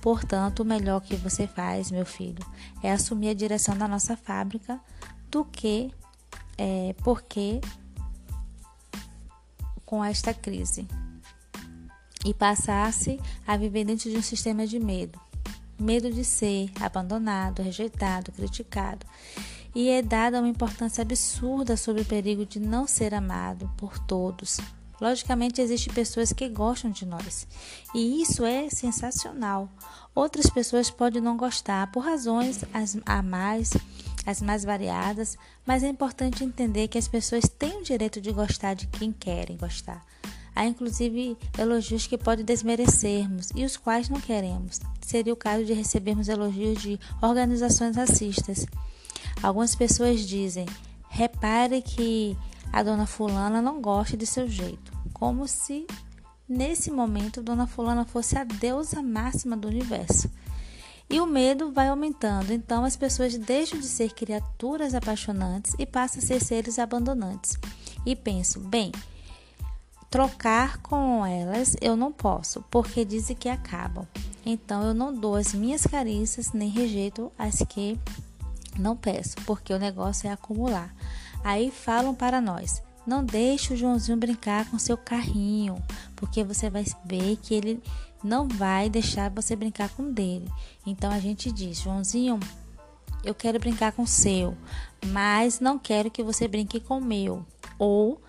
Portanto, o melhor que você faz, meu filho, é assumir a direção da nossa fábrica do que é, porque com esta crise e passasse a viver dentro de um sistema de medo. Medo de ser abandonado, rejeitado, criticado e é dada uma importância absurda sobre o perigo de não ser amado por todos. Logicamente, existem pessoas que gostam de nós, e isso é sensacional. Outras pessoas podem não gostar por razões as, a mais, as mais variadas, mas é importante entender que as pessoas têm o direito de gostar de quem querem gostar. Há inclusive elogios que podem desmerecermos e os quais não queremos. Seria o caso de recebermos elogios de organizações racistas. Algumas pessoas dizem: repare que a dona Fulana não gosta de seu jeito, como se nesse momento dona Fulana fosse a deusa máxima do universo. E o medo vai aumentando, então as pessoas deixam de ser criaturas apaixonantes e passam a ser seres abandonantes. E penso, bem, trocar com elas eu não posso, porque dizem que acabam. Então eu não dou as minhas carícias nem rejeito as que não peço, porque o negócio é acumular. Aí falam para nós: não deixe o Joãozinho brincar com seu carrinho, porque você vai ver que ele não vai deixar você brincar com dele. Então a gente diz: Joãozinho, eu quero brincar com o seu, mas não quero que você brinque com o meu. Ou,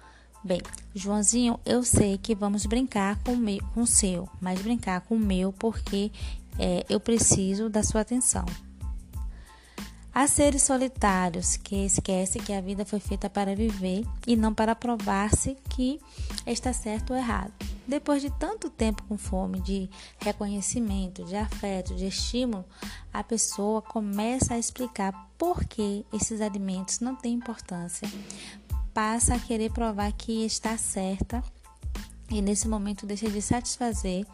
bem, Joãozinho, eu sei que vamos brincar com o, meu, com o seu, mas brincar com o meu porque é, eu preciso da sua atenção. Há seres solitários que esquecem que a vida foi feita para viver e não para provar-se que está certo ou errado. Depois de tanto tempo com fome de reconhecimento, de afeto, de estímulo, a pessoa começa a explicar por que esses alimentos não têm importância. Passa a querer provar que está certa e nesse momento deixa de satisfazer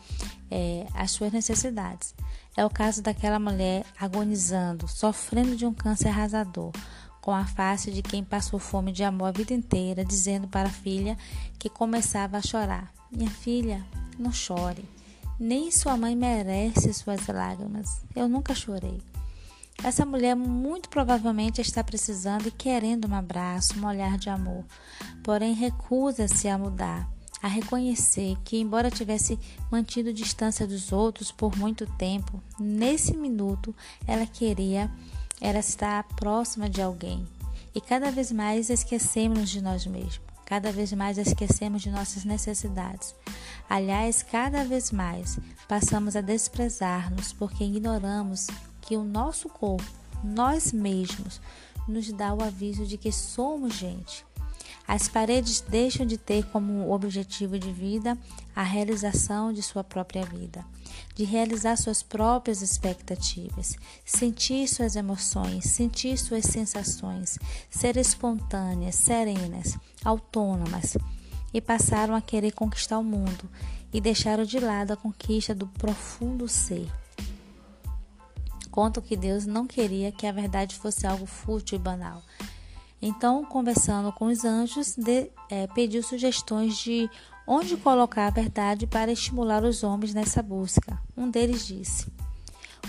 é, as suas necessidades. É o caso daquela mulher agonizando, sofrendo de um câncer arrasador. com a face de quem passou fome de amor a vida inteira, dizendo para a filha que começava a chorar: Minha filha, não chore. Nem sua mãe merece suas lágrimas. Eu nunca chorei. Essa mulher muito provavelmente está precisando e querendo um abraço, um olhar de amor, porém recusa-se a mudar, a reconhecer que, embora tivesse mantido distância dos outros por muito tempo, nesse minuto ela queria era estar próxima de alguém. E cada vez mais esquecemos de nós mesmos. Cada vez mais esquecemos de nossas necessidades. Aliás, cada vez mais passamos a desprezar-nos porque ignoramos que o nosso corpo, nós mesmos, nos dá o aviso de que somos gente. As paredes deixam de ter como objetivo de vida a realização de sua própria vida, de realizar suas próprias expectativas, sentir suas emoções, sentir suas sensações, ser espontâneas, serenas, autônomas, e passaram a querer conquistar o mundo e deixaram de lado a conquista do profundo ser. Contam que Deus não queria que a verdade fosse algo fútil e banal então, conversando com os anjos, de, é, pediu sugestões de onde colocar a verdade para estimular os homens nessa busca. Um deles disse: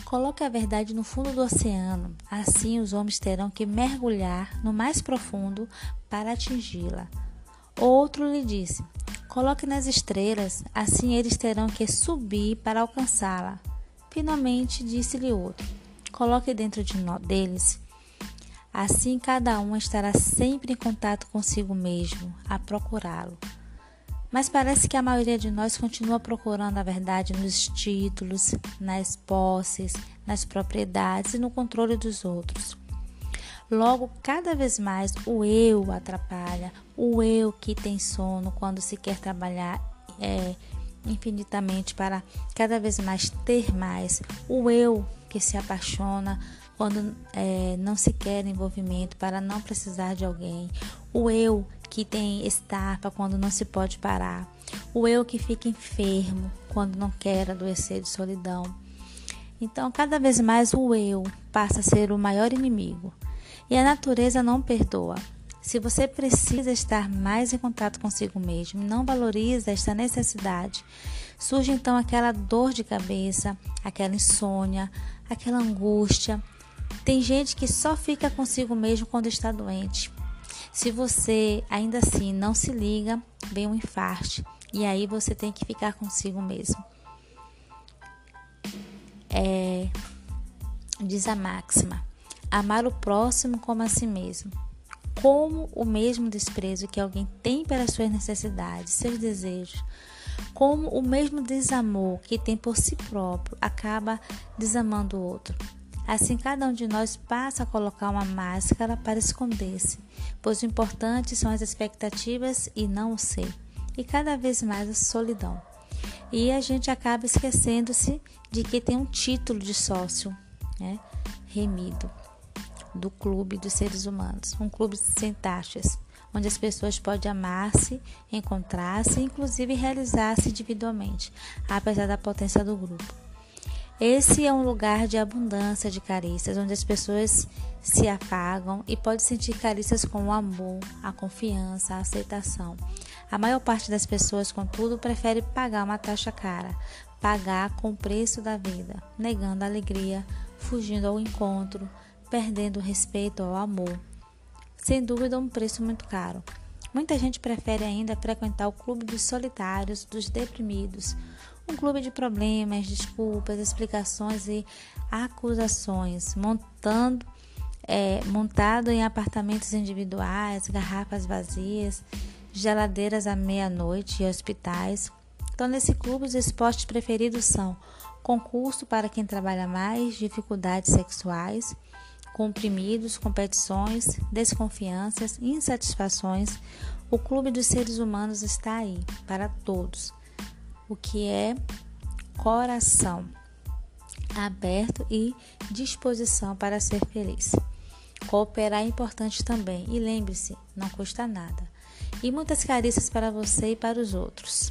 Coloque a verdade no fundo do oceano, assim os homens terão que mergulhar no mais profundo para atingi-la. Outro lhe disse: Coloque nas estrelas, assim eles terão que subir para alcançá-la. Finalmente disse-lhe outro: Coloque dentro de deles Assim, cada um estará sempre em contato consigo mesmo, a procurá-lo. Mas parece que a maioria de nós continua procurando a verdade nos títulos, nas posses, nas propriedades e no controle dos outros. Logo, cada vez mais o eu atrapalha, o eu que tem sono quando se quer trabalhar é, infinitamente para cada vez mais ter mais, o eu que se apaixona quando é, não se quer envolvimento para não precisar de alguém, o eu que tem estarpa quando não se pode parar, o eu que fica enfermo quando não quer adoecer de solidão. Então, cada vez mais o eu passa a ser o maior inimigo e a natureza não perdoa. Se você precisa estar mais em contato consigo mesmo, não valoriza esta necessidade, surge então aquela dor de cabeça, aquela insônia, aquela angústia, tem gente que só fica consigo mesmo quando está doente. Se você ainda assim não se liga, vem um infarto e aí você tem que ficar consigo mesmo. É, diz a máxima: amar o próximo como a si mesmo. Como o mesmo desprezo que alguém tem pelas suas necessidades, seus desejos, como o mesmo desamor que tem por si próprio acaba desamando o outro. Assim, cada um de nós passa a colocar uma máscara para esconder-se, pois o importante são as expectativas e não o ser, e cada vez mais a solidão. E a gente acaba esquecendo-se de que tem um título de sócio, né, remido, do clube dos seres humanos, um clube sem taxas, onde as pessoas podem amar-se, encontrar-se e inclusive realizar-se individualmente, apesar da potência do grupo. Esse é um lugar de abundância de carícias, onde as pessoas se afagam e pode sentir carícias com o amor, a confiança, a aceitação. A maior parte das pessoas, contudo, prefere pagar uma taxa cara, pagar com o preço da vida, negando a alegria, fugindo ao encontro, perdendo o respeito ao amor. Sem dúvida, um preço muito caro. Muita gente prefere ainda frequentar o clube dos solitários, dos deprimidos, um clube de problemas, desculpas, explicações e acusações, montando, é, montado em apartamentos individuais, garrafas vazias, geladeiras à meia-noite e hospitais. Então, nesse clube, os esportes preferidos são concurso para quem trabalha mais, dificuldades sexuais, comprimidos, competições, desconfianças, insatisfações. O clube dos seres humanos está aí para todos o que é coração aberto e disposição para ser feliz. Cooperar é importante também e lembre-se, não custa nada. E muitas carícias para você e para os outros.